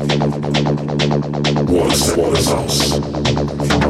What is, what is house?